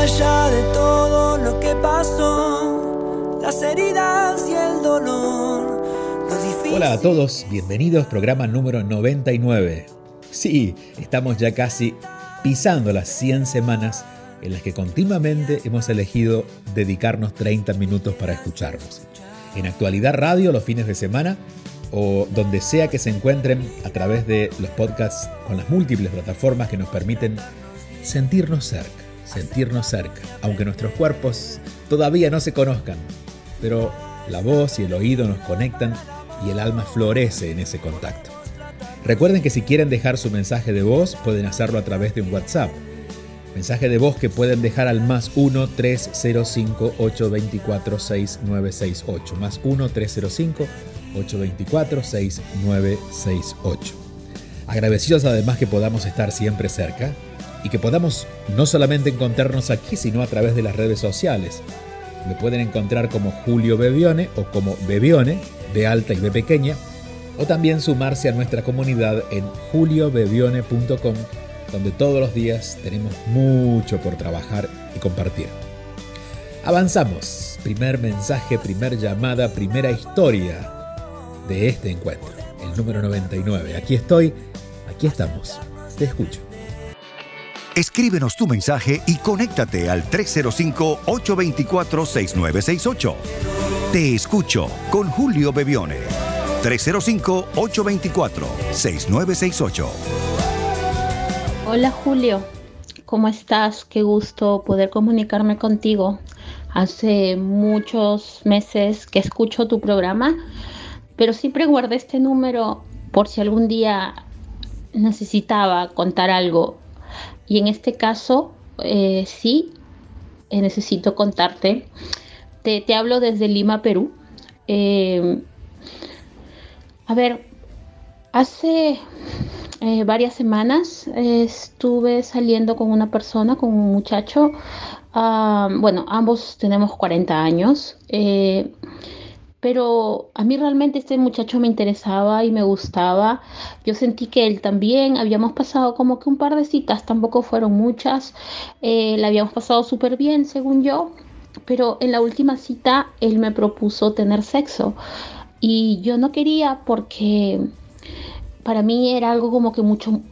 Allá de todo lo que pasó, las heridas y el dolor. Hola a todos, bienvenidos programa número 99. Sí, estamos ya casi pisando las 100 semanas en las que continuamente hemos elegido dedicarnos 30 minutos para escucharnos. En actualidad radio los fines de semana o donde sea que se encuentren a través de los podcasts con las múltiples plataformas que nos permiten sentirnos cerca, sentirnos cerca, aunque nuestros cuerpos todavía no se conozcan, pero la voz y el oído nos conectan y el alma florece en ese contacto. Recuerden que si quieren dejar su mensaje de voz pueden hacerlo a través de un WhatsApp. Mensaje de voz que pueden dejar al más 1-305-824-6968. Más 1-305 824-6968. Agradecidos además que podamos estar siempre cerca y que podamos no solamente encontrarnos aquí, sino a través de las redes sociales. Me pueden encontrar como Julio Bebione o como Bebione, de alta y de pequeña, o también sumarse a nuestra comunidad en juliobebione.com, donde todos los días tenemos mucho por trabajar y compartir. Avanzamos. Primer mensaje, primer llamada, primera historia de este encuentro, el número 99. Aquí estoy, aquí estamos. Te escucho. Escríbenos tu mensaje y conéctate al 305-824-6968. Te escucho con Julio Bebione. 305-824-6968. Hola Julio, ¿cómo estás? Qué gusto poder comunicarme contigo. Hace muchos meses que escucho tu programa pero siempre guardé este número por si algún día necesitaba contar algo. Y en este caso, eh, sí, eh, necesito contarte. Te, hablo desde Lima, Perú. Eh, a ver, hace varias semanas estuve saliendo con una persona, con un muchacho. Ah, bueno, ambos tenemos 40 años pero a mí realmente este muchacho me interesaba y me gustaba. Yo sentí que él también, habíamos pasado como que un par de citas, tampoco fueron muchas, eh, la habíamos pasado súper bien según yo, pero en la última cita él me propuso tener sexo. Y yo no quería porque para mí era algo como que mucho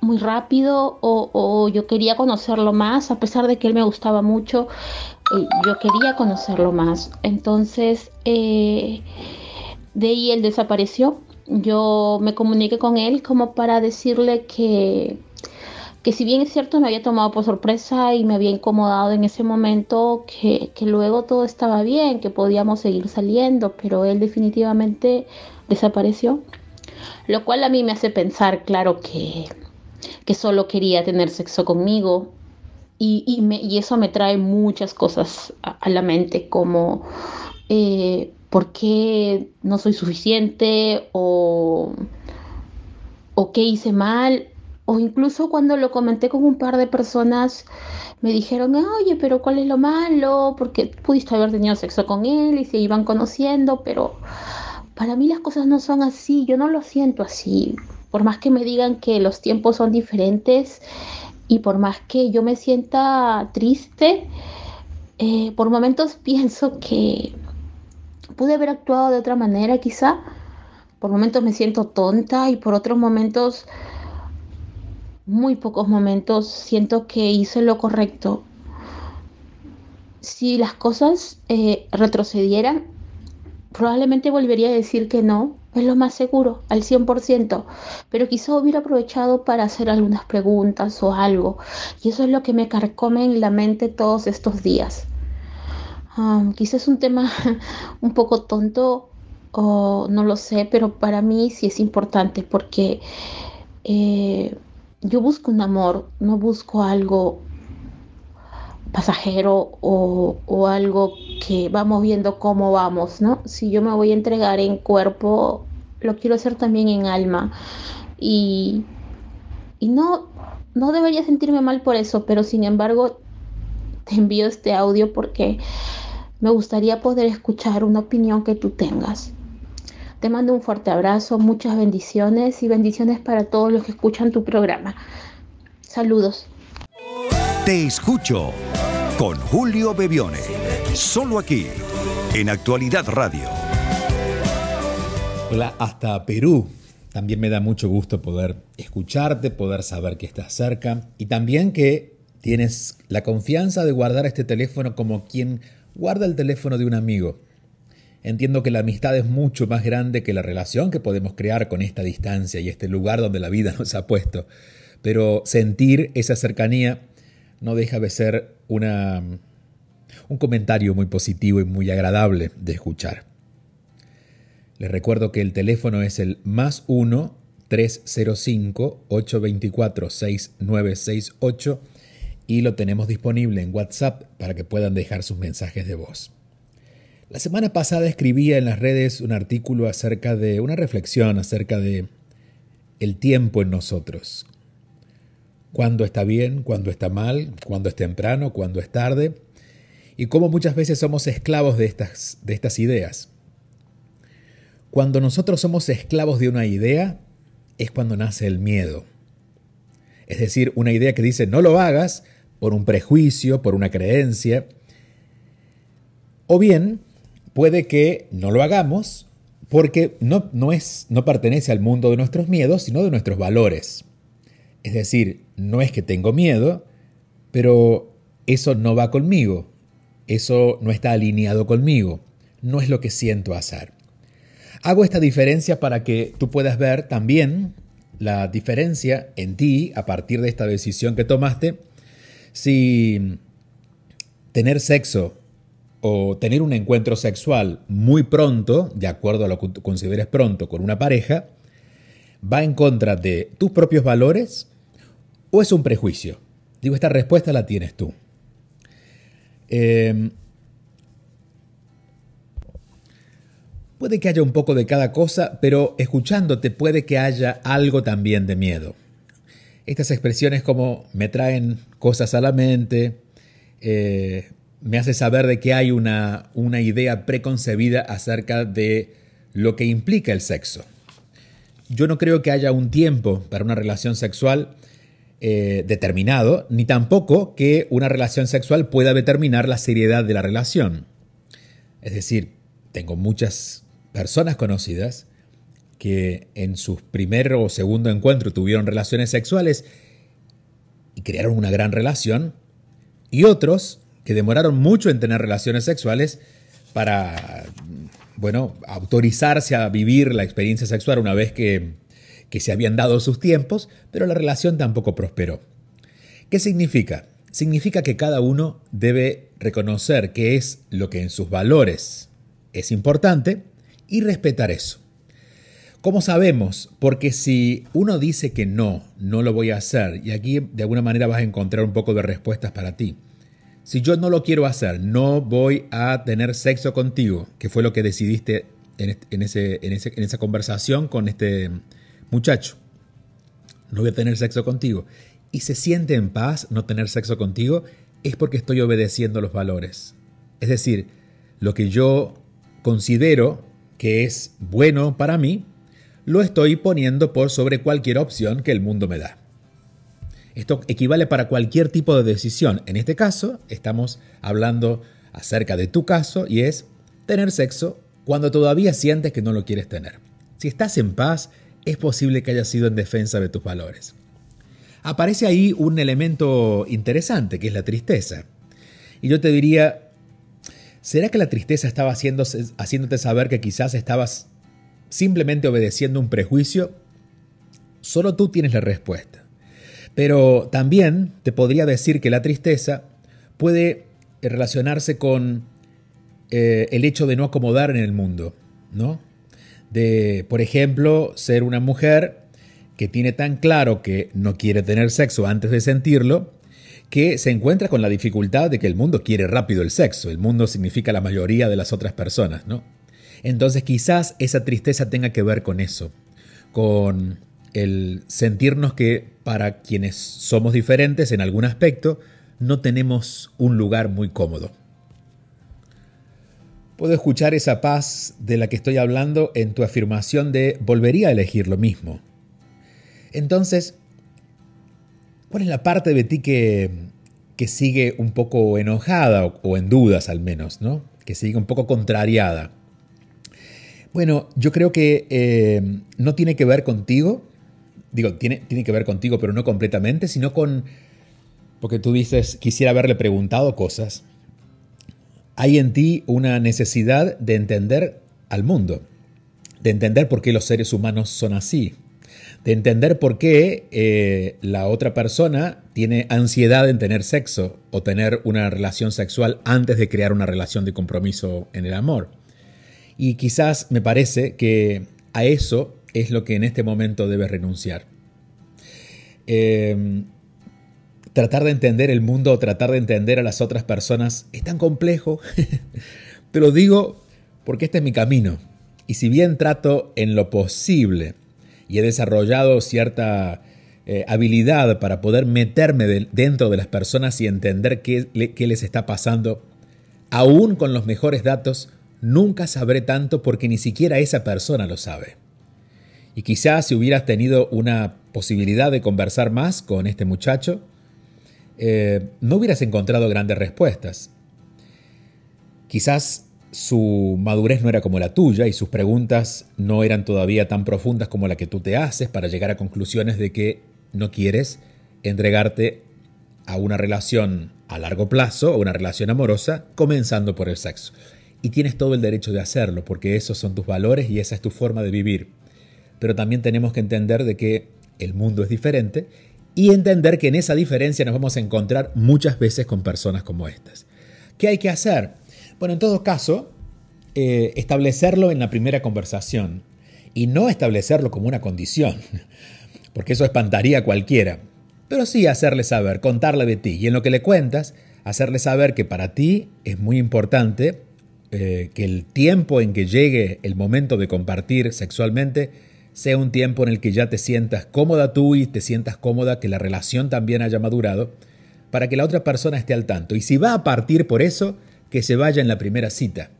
muy, rápido o, yo quería conocerlo más, a pesar de que él me gustaba mucho, yo quería conocerlo más. Entonces, eh, de ahí él desapareció. Yo me comuniqué con él como para decirle que, que si bien es cierto me había tomado por sorpresa y me había incomodado en ese momento, que, que luego todo estaba bien, que podíamos seguir saliendo, pero él definitivamente desapareció. Lo cual a mí me hace pensar, claro, que, que solo quería tener sexo conmigo. Y, y, eso me trae muchas cosas a, la mente, como eh, por qué no soy suficiente o, o qué hice mal. O incluso cuando lo comenté con un par de personas, me dijeron, oye, pero ¿cuál es lo malo? Porque pudiste haber tenido sexo con él y se iban conociendo, pero para mí las cosas no son así, yo no lo siento así. Por más que me digan que los tiempos son diferentes y por más que yo me sienta triste, eh, por momentos pienso que pude haber actuado de otra manera quizá. Por momentos me siento tonta y por otros momentos, muy pocos momentos, siento que hice lo correcto. Si las cosas eh, retrocedieran, probablemente volvería a decir que no, es lo más seguro, al 100%, pero quizá hubiera aprovechado para hacer algunas preguntas o algo, y eso es lo que me carcome en la mente todos estos días. Um, quizás es un tema un poco tonto o no lo sé, pero para mí sí es importante porque eh, yo busco un amor, no busco algo pasajero o, algo que vamos viendo cómo vamos, ¿no? Si yo me voy a entregar en cuerpo, lo quiero hacer también en alma. Y, y no, no debería sentirme mal por eso, pero sin embargo te envío este audio porque me gustaría poder escuchar una opinión que tú tengas. Te mando un fuerte abrazo, muchas bendiciones y bendiciones para todos los que escuchan tu programa. Saludos. Te escucho con Julio Bebione. Solo aquí, en Actualidad Radio. Hola, hasta Perú. También me da mucho gusto poder escucharte, poder saber que estás cerca y también que tienes la confianza de guardar este teléfono como quien guarda el teléfono de un amigo. Entiendo que la amistad es mucho más grande que la relación que podemos crear con esta distancia y este lugar donde la vida nos ha puesto, pero sentir esa cercanía no deja de ser una, un comentario muy positivo y muy agradable de escuchar. Les recuerdo que el teléfono es el más 1 305 824 6968 y lo tenemos disponible en WhatsApp para que puedan dejar sus mensajes de voz. La semana pasada escribía en las redes un artículo acerca de una reflexión acerca de el tiempo en nosotros, cuándo está bien, cuándo está mal, cuándo es temprano, cuándo es tarde, y cómo muchas veces somos esclavos de estas, de estas ideas. Cuando nosotros somos esclavos de una idea, es cuando nace el miedo. Es decir, una idea que dice no lo hagas por un prejuicio, por una creencia. O bien, puede que no lo hagamos porque no, no, es, no pertenece al mundo de nuestros miedos, sino de nuestros valores. Es decir, no es que tengo miedo, pero eso no va conmigo, eso no está alineado conmigo, no es lo que siento hacer. Hago esta diferencia para que tú puedas ver también la diferencia en ti a partir de esta decisión que tomaste, si tener sexo o tener un encuentro sexual muy pronto, de acuerdo a lo que consideres pronto con una pareja, va en contra de tus propios valores o es un prejuicio? Digo, esta respuesta la tienes tú. Em, puede que haya un poco de cada cosa, pero escuchándote puede que haya algo también de miedo. Estas expresiones como me traen cosas a la mente, eh, me hace saber de que hay una, una idea preconcebida acerca de lo que implica el sexo. Yo no creo que haya un tiempo para una relación sexual eh, determinado, ni tampoco que una relación sexual pueda determinar la seriedad de la relación. Es decir, tengo muchas personas conocidas que en su primer o segundo encuentro tuvieron relaciones sexuales y crearon una gran relación, y otros que demoraron mucho en tener relaciones sexuales para, bueno, autorizarse a vivir la experiencia sexual una vez que que se habían dado sus tiempos, pero la relación tampoco prosperó. ¿Qué significa? Significa que cada uno debe reconocer qué es lo que en sus valores es importante y respetar eso. ¿Cómo sabemos? Porque si uno dice que no, no lo voy a hacer, y aquí de alguna manera vas a encontrar un poco de respuestas para ti. Si yo no lo quiero hacer, no voy a tener sexo contigo, que fue lo que decidiste en, esa conversación con este muchacho, no voy a tener sexo contigo, y se siente en paz no tener sexo contigo, es porque estoy obedeciendo los valores. Es decir, lo que yo considero que es bueno para mí, lo estoy poniendo por sobre cualquier opción que el mundo me da. Esto equivale para cualquier tipo de decisión. En este caso, estamos hablando acerca de tu caso y es tener sexo cuando todavía sientes que no lo quieres tener. Si estás en paz es posible que haya sido en defensa de tus valores. Aparece ahí un elemento interesante, que es la tristeza. Y yo te diría, ¿será que la tristeza estaba haciéndote saber que quizás estabas simplemente obedeciendo un prejuicio? Solo tú tienes la respuesta. Pero también te podría decir que la tristeza puede relacionarse con eh, el hecho de no acomodar en el mundo, ¿no? de, por ejemplo, ser una mujer que tiene tan claro que no quiere tener sexo antes de sentirlo, que se encuentra con la dificultad de que el mundo quiere rápido el sexo, el mundo significa la mayoría de las otras personas, ¿no? Entonces quizás esa tristeza tenga que ver con eso, con el sentirnos que para quienes somos diferentes en algún aspecto, no tenemos un lugar muy cómodo. Puedo escuchar esa paz de la que estoy hablando en tu afirmación de volvería a elegir lo mismo. Entonces, ¿cuál es la parte de ti que, que sigue un poco enojada o, en dudas al menos, ¿no? Que sigue un poco contrariada. Bueno, yo creo que eh, no tiene que ver contigo, digo, tiene, tiene que ver contigo, pero no completamente, sino con, porque tú dices, quisiera haberle preguntado cosas. Hay en ti una necesidad de entender al mundo, de entender por qué los seres humanos son así, de entender por qué eh, la otra persona tiene ansiedad en tener sexo o tener una relación sexual antes de crear una relación de compromiso en el amor. Y quizás me parece que a eso es lo que en este momento debes renunciar. Em, tratar de entender el mundo o tratar de entender a las otras personas es tan complejo, pero digo porque este es mi camino. Y si bien trato en lo posible y he desarrollado cierta eh, habilidad para poder meterme dentro de las personas y entender qué, qué les está pasando, aún con los mejores datos, nunca sabré tanto porque ni siquiera esa persona lo sabe. Y quizás si hubieras tenido una posibilidad de conversar más con este muchacho, eh, no hubieras encontrado grandes respuestas. Quizás su madurez no era como la tuya y sus preguntas no eran todavía tan profundas como la que tú te haces para llegar a conclusiones de que no quieres entregarte a una relación a largo plazo o una relación amorosa comenzando por el sexo. Y tienes todo el derecho de hacerlo porque esos son tus valores y esa es tu forma de vivir. Pero también tenemos que entender de que el mundo es diferente y entender que en esa diferencia nos vamos a encontrar muchas veces con personas como estas. ¿Qué hay que hacer? Bueno, en todo caso, eh, establecerlo en la primera conversación y no establecerlo como una condición, porque eso espantaría a cualquiera, pero sí hacerle saber, contarle de ti y en lo que le cuentas, hacerle saber que para ti es muy importante eh, que el tiempo en que llegue el momento de compartir sexualmente sea un tiempo en el que ya te sientas cómoda tú y te sientas cómoda que la relación también haya madurado, para que la otra persona esté al tanto. Y si va a partir por eso, que se vaya en la primera cita,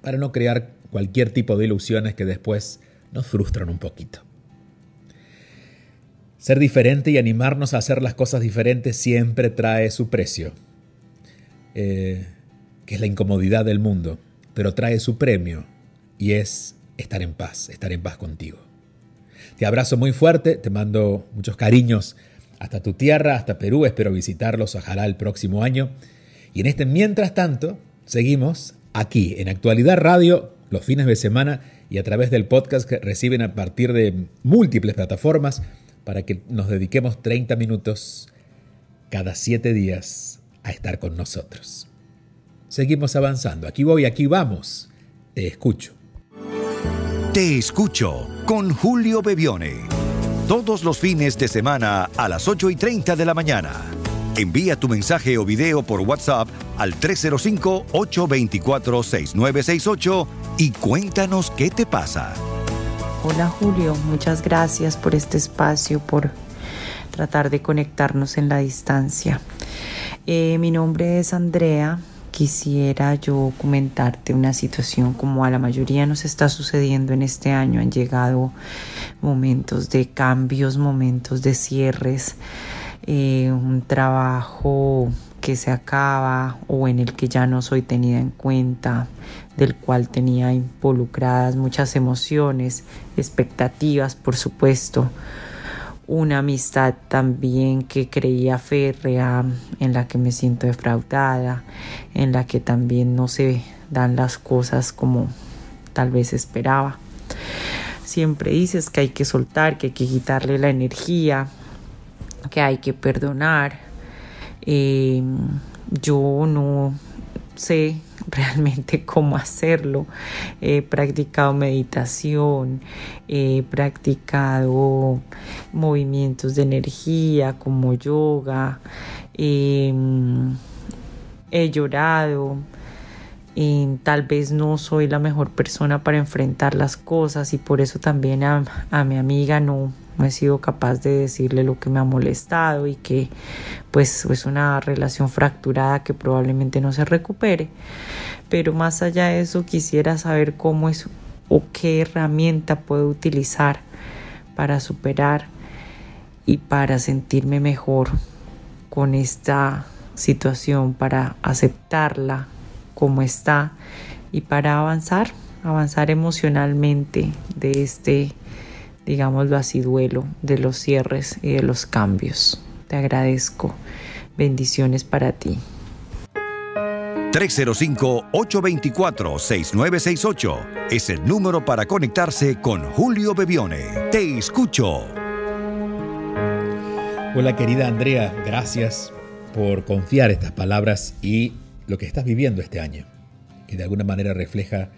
para no crear cualquier tipo de ilusiones que después nos frustran un poquito. Ser diferente y animarnos a hacer las cosas diferentes siempre trae su precio, eh, que es la incomodidad del mundo, pero trae su premio y es estar en paz, estar en paz contigo. Te abrazo muy fuerte, te mando muchos cariños hasta tu tierra, hasta Perú, espero visitarlos, ojalá el próximo año. Y en este mientras tanto, Seguimos aquí en Actualidad Radio los fines de semana y a través del podcast que reciben a partir de múltiples plataformas para que nos dediquemos 30 minutos cada 7 días a estar con nosotros. Seguimos avanzando. Aquí voy, aquí vamos. Te escucho. Te escucho con Julio Bebione. Todos los fines de semana a las 8 y 30 de la mañana Envía tu mensaje o video por WhatsApp al 305-824-6968 y cuéntanos qué te pasa. Hola Julio, muchas gracias por este espacio, por tratar de conectarnos en la distancia. Eh, mi nombre es Andrea. Quisiera yo comentarte una situación como a la mayoría nos está sucediendo en este año. Han llegado momentos de cambios, momentos de cierres eh, un trabajo que se acaba o en el que ya no soy tenida en cuenta, del cual tenía involucradas muchas emociones, expectativas, por supuesto, una amistad también que creía férrea, en la que me siento defraudada, en la que también no se dan las cosas como tal vez esperaba. Siempre dices que hay que soltar, que hay que quitarle la energía, que hay que perdonar. Eh, yo no sé realmente cómo hacerlo. He practicado meditación, he practicado movimientos de energía como yoga, Em, he llorado, em, tal vez no soy la mejor persona para enfrentar las cosas y por eso también a, a mi amiga no, no he sido capaz de decirle lo que me ha molestado y que pues es una relación fracturada que probablemente no se recupere. Pero más allá de eso quisiera saber cómo es o qué herramienta puedo utilizar para superar y para sentirme mejor con esta situación, para aceptarla como está y para avanzar, avanzar emocionalmente de este digámoslo así, duelo de los cierres y de los cambios. Te agradezco. Bendiciones para ti. 305-824-6968 es el número para conectarse con Julio Bebione. Te escucho. Hola querida Andrea, gracias por confiar estas palabras y lo que estás viviendo este año, que de alguna manera refleja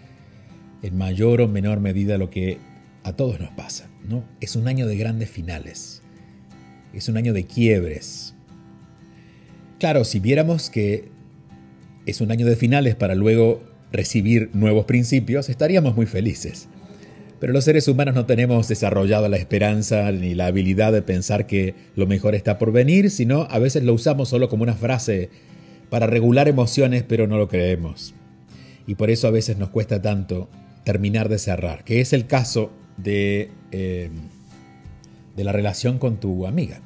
en mayor o menor medida lo que a todos nos pasa. ¿no? Es un año de grandes finales. Es un año de quiebres. Claro, si viéramos que es un año de finales para luego recibir nuevos principios, estaríamos muy felices. Pero los seres humanos no tenemos desarrollado la esperanza ni la habilidad de pensar que lo mejor está por venir, sino a veces lo usamos solo como una frase para regular emociones, pero no lo creemos. Y por eso a veces nos cuesta tanto terminar de cerrar, que es el caso de, eh, de la relación con tu amiga.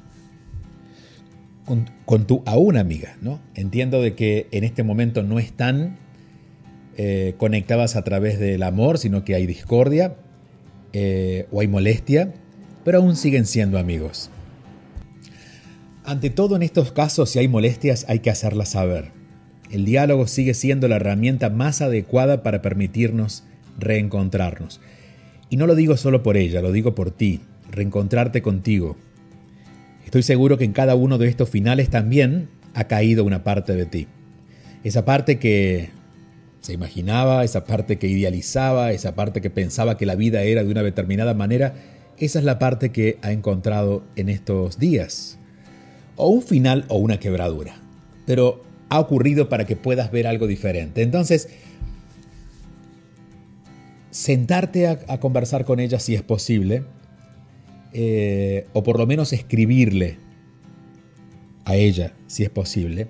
Con, tu aún amiga, ¿no? Entiendo de que en este momento no están eh, conectadas a través del amor, sino que hay discordia eh, o hay molestia, pero aún siguen siendo amigos. Ante todo en estos casos, si hay molestias, hay que hacerlas saber. El diálogo sigue siendo la herramienta más adecuada para permitirnos reencontrarnos. Y no lo digo solo por ella, lo digo por ti, reencontrarte contigo. Estoy seguro que en cada uno de estos finales también ha caído una parte de ti. Esa parte que se imaginaba, esa parte que idealizaba, esa parte que pensaba que la vida era de una determinada manera, esa es la parte que ha encontrado en estos días. O un final o una quebradura. Pero ha ocurrido para que puedas ver algo diferente. Entonces, sentarte a, conversar con ella si es posible, eh, o por lo menos escribirle a ella si es posible,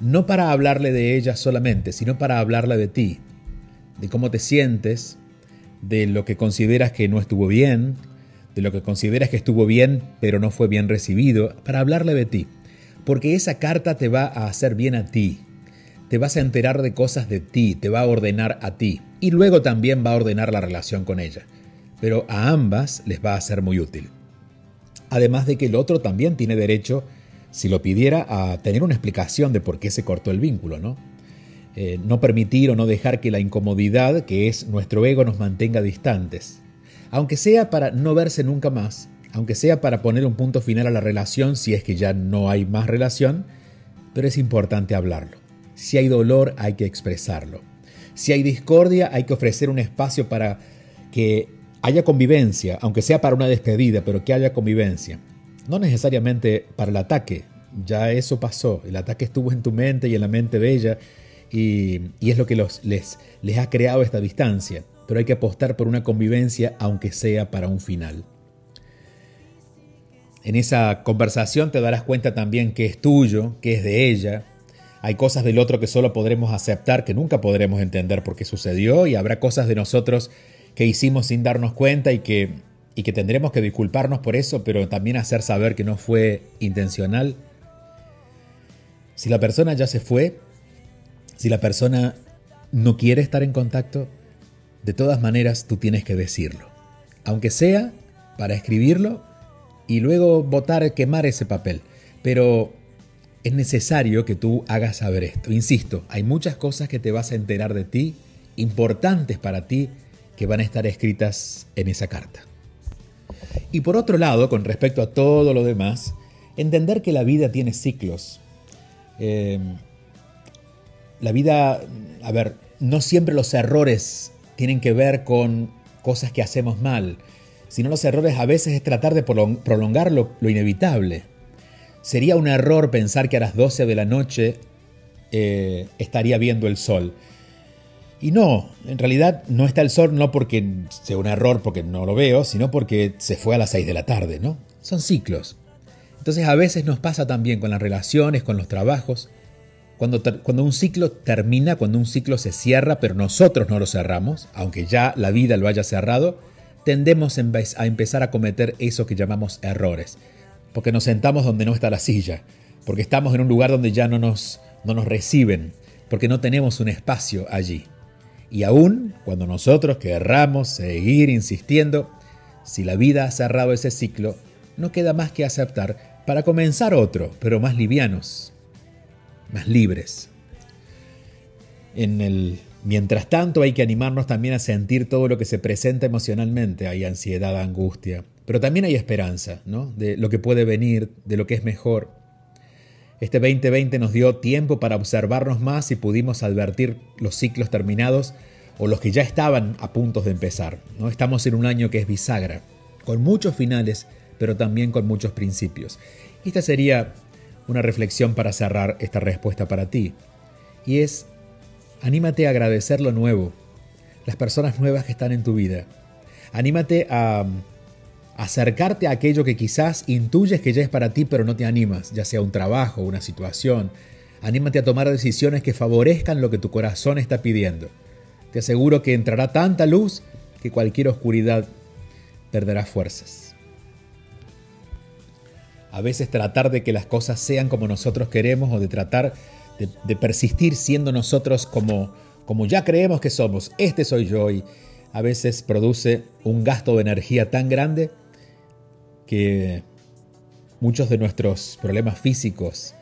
no para hablarle de ella solamente, sino para hablarle de ti, de cómo te sientes, de lo que consideras que no estuvo bien, de lo que consideras que estuvo bien pero no fue bien recibido, para hablarle de ti. Porque esa carta te va a hacer bien a ti, te vas a enterar de cosas de ti, te va a ordenar a ti y luego también va a ordenar la relación con ella. Pero a ambas les va a ser muy útil. Además de que el otro también tiene derecho, si lo pidiera, a tener una explicación de por qué se cortó el vínculo, ¿no? Eh, no permitir o no dejar que la incomodidad, que es nuestro ego, nos mantenga distantes. Aunque sea para no verse nunca más, aunque sea para poner un punto final a la relación si es que ya no hay más relación, pero es importante hablarlo. Si hay dolor hay que expresarlo. Si hay discordia hay que ofrecer un espacio para que haya convivencia, aunque sea para una despedida, pero que haya convivencia. No necesariamente para el ataque, ya eso pasó, el ataque estuvo en tu mente y en la mente de ella y, es lo que les, les ha creado esta distancia, pero hay que apostar por una convivencia aunque sea para un final. En esa conversación te darás cuenta también que es tuyo, que es de ella, hay cosas del otro que solo podremos aceptar, que nunca podremos entender por qué sucedió, y habrá cosas de nosotros que hicimos sin darnos cuenta y que, y que tendremos que disculparnos por eso, pero también hacer saber que no fue intencional. Si la persona ya se fue, si la persona no quiere estar en contacto, de todas maneras tú tienes que decirlo. Aunque sea para escribirlo y luego votar, quemar ese papel. Pero es necesario que tú hagas saber esto. Insisto, hay muchas cosas que te vas a enterar de ti, importantes para ti, que van a estar escritas en esa carta. Y por otro lado, con respecto a todo lo demás, entender que la vida tiene ciclos. Em, la vida, a ver, no siempre los errores tienen que ver con cosas que hacemos mal, sino los errores a veces es tratar de prolongar lo inevitable. Sería un error pensar que a las 12 de la noche eh, estaría viendo el sol. Y no, en realidad no está el sol no porque sea un error, porque no lo veo, sino porque se fue a las 6 de la tarde, ¿no? Son ciclos. Entonces a veces nos pasa también con las relaciones, con los trabajos. Cuando, cuando un ciclo termina, cuando un ciclo se cierra, pero nosotros no lo cerramos, aunque ya la vida lo haya cerrado, tendemos a empezar a cometer eso que llamamos errores. Porque nos sentamos donde no está la silla, porque estamos en un lugar donde ya no nos, no nos reciben, porque no tenemos un espacio allí. Y aún cuando nosotros querramos seguir insistiendo, si la vida ha cerrado ese ciclo, no queda más que aceptar para comenzar otro, pero más livianos, más libres. En el mientras tanto hay que animarnos también a sentir todo lo que se presenta emocionalmente, hay ansiedad, angustia, pero también hay esperanza, ¿no? De lo que puede venir, de lo que es mejor. Este 2020 nos dio tiempo para observarnos más y pudimos advertir los ciclos terminados o los que ya estaban a punto de empezar. ¿no? Estamos en un año que es bisagra, con muchos finales, pero también con muchos principios. Esta sería una reflexión para cerrar esta respuesta para ti. Y es, anímate a agradecer lo nuevo, las personas nuevas que están en tu vida. Anímate a acercarte a aquello que quizás intuyes que ya es para ti, pero no te animas, ya sea un trabajo, una situación. Anímate a tomar decisiones que favorezcan lo que tu corazón está pidiendo. Te aseguro que entrará tanta luz que cualquier oscuridad perderá fuerzas. A veces tratar de que las cosas sean como nosotros queremos o de tratar de, persistir siendo nosotros como, como ya creemos que somos, este soy yo, a veces produce un gasto de energía tan grande que muchos de nuestros problemas físicos,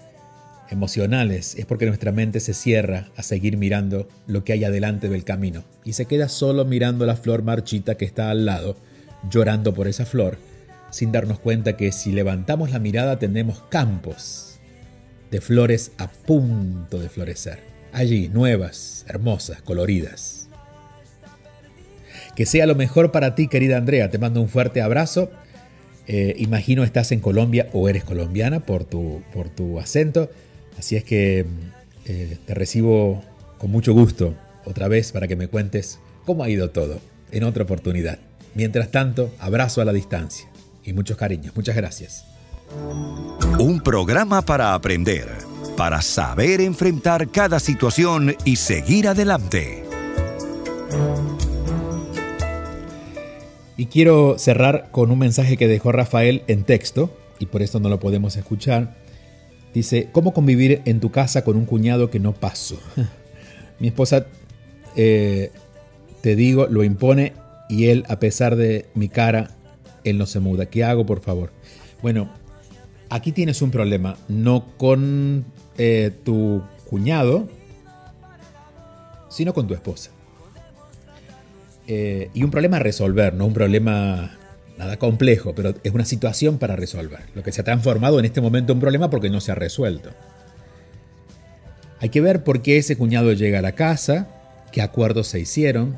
emocionales, es porque nuestra mente se cierra a seguir mirando lo que hay adelante del camino y se queda solo mirando la flor marchita que está al lado, llorando por esa flor, sin darnos cuenta que si levantamos la mirada tendremos campos de flores a punto de florecer, allí nuevas, hermosas, coloridas. Que sea lo mejor para ti, querida Andrea. Te mando un fuerte abrazo eh, imagino estás en Colombia o eres colombiana por tu, por tu acento. Así es que eh, te recibo con mucho gusto otra vez para que me cuentes cómo ha ido todo en otra oportunidad. Mientras tanto, abrazo a la distancia y muchos cariños. Muchas gracias. Un programa para aprender, para saber enfrentar cada situación y seguir adelante. Y quiero cerrar con un mensaje que dejó Rafael en texto, y por esto no lo podemos escuchar. Dice, ¿cómo convivir en tu casa con un cuñado que no paso? Mi esposa, eh, te digo, lo impone y él, a pesar de mi cara, él no se muda. ¿Qué hago, por favor? Bueno, aquí tienes un problema, no con eh, tu cuñado, sino con tu esposa. Eh, y un problema a resolver, no un problema nada complejo, pero es una situación para resolver. Lo que se ha transformado en este momento en un problema porque no se ha resuelto. Hay que ver por qué ese cuñado llega a la casa, qué acuerdos se hicieron,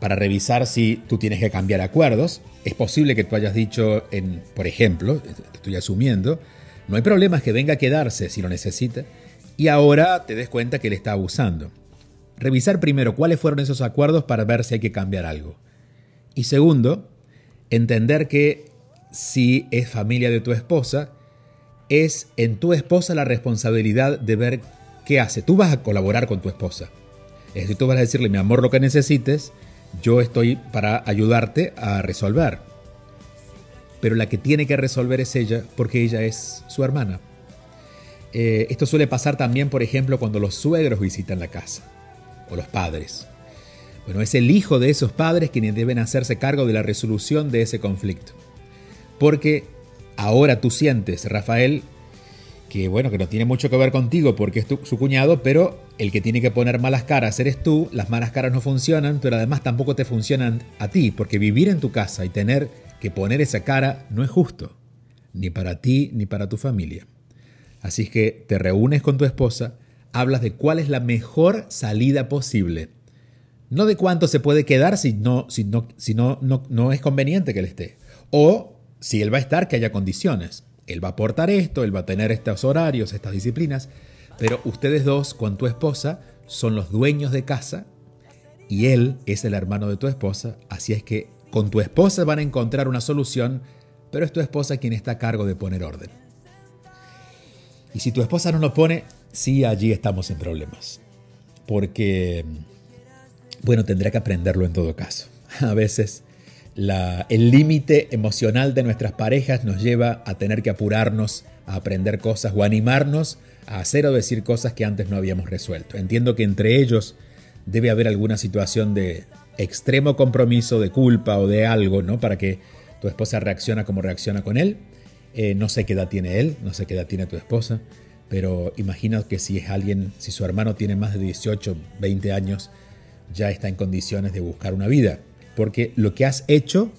para revisar si tú tienes que cambiar acuerdos. Es posible que tú hayas dicho, en, por ejemplo, estoy asumiendo, no hay problema que venga a quedarse si lo necesita, y ahora te des cuenta que él está abusando. Revisar primero cuáles fueron esos acuerdos para ver si hay que cambiar algo. Y segundo, entender que si es familia de tu esposa, es en tu esposa la responsabilidad de ver qué hace. Tú vas a colaborar con tu esposa. Es decir, tú vas a decirle, mi amor, lo que necesites, yo estoy para ayudarte a resolver. Pero la que tiene que resolver es ella, porque ella es su hermana. Eh, esto suele pasar también, por ejemplo, cuando los suegros visitan la casa o los padres. Bueno, es el hijo de esos padres quienes deben hacerse cargo de la resolución de ese conflicto. Porque ahora tú sientes, Rafael, que bueno, que no tiene mucho que ver contigo porque es su cuñado, pero el que tiene que poner malas caras eres tú, las malas caras no funcionan, pero además tampoco te funcionan a ti, porque vivir en tu casa y tener que poner esa cara no es justo, ni para ti ni para tu familia. Así que te reúnes con tu esposa, hablas de cuál es la mejor salida posible. No de cuánto se puede quedar si no, si no, si no, no, es conveniente que él esté. O si él va a estar, que haya condiciones. Él va a aportar esto, él va a tener estos horarios, estas disciplinas, pero ustedes dos con tu esposa son los dueños de casa y él es el hermano de tu esposa, así es que con tu esposa van a encontrar una solución, pero es tu esposa quien está a cargo de poner orden. Y si tu esposa no lo pone, sí, allí estamos en problemas. Porque, bueno, tendrá que aprenderlo en todo caso. A veces el límite emocional de nuestras parejas nos lleva a tener que apurarnos a aprender cosas o animarnos a hacer o decir cosas que antes no habíamos resuelto. Entiendo que entre ellos debe haber alguna situación de extremo compromiso, de culpa o de algo, ¿no? Para que tu esposa reacciona como reacciona con él. Eh, no sé qué edad tiene él, no sé qué edad tiene tu esposa, pero imagino que si es alguien, si su hermano tiene más de 18, 20 años, ya está en condiciones de buscar una vida. Porque lo que has hecho,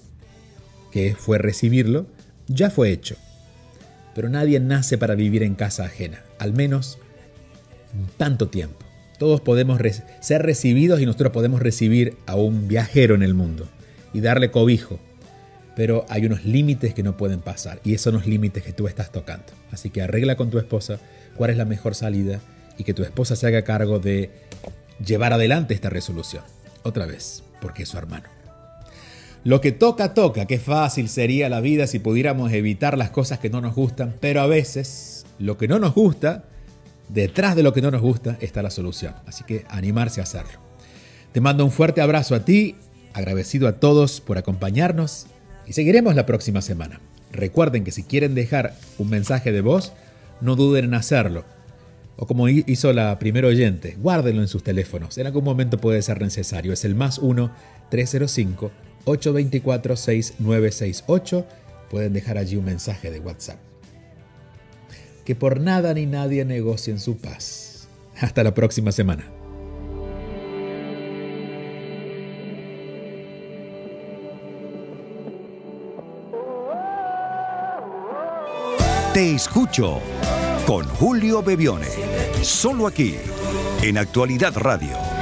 que fue recibirlo, ya fue hecho. Pero nadie nace para vivir en casa ajena, al menos tanto tiempo. Todos podemos ser recibidos y nosotros podemos recibir a un viajero en el mundo y darle cobijo. Pero hay unos límites que no pueden pasar y esos son los límites que tú estás tocando. Así que arregla con tu esposa cuál es la mejor salida y que tu esposa se haga cargo de llevar adelante esta resolución. Otra vez, porque es su hermano. Lo que toca, toca. Qué fácil sería la vida si pudiéramos evitar las cosas que no nos gustan, pero a veces lo que no nos gusta, detrás de lo que no nos gusta está la solución. Así que animarse a hacerlo. Te mando un fuerte abrazo a ti, agradecido a todos por acompañarnos y seguiremos la próxima semana. Recuerden que si quieren dejar un mensaje de voz, no duden en hacerlo. O como hizo la primera oyente, guárdenlo en sus teléfonos. En algún momento puede ser necesario. Es el más 1 305 824-6968. Pueden dejar allí un mensaje de WhatsApp. Que por nada ni nadie negocien su paz. Hasta la próxima semana. Te escucho con Julio Bebione. Solo aquí, en Actualidad Radio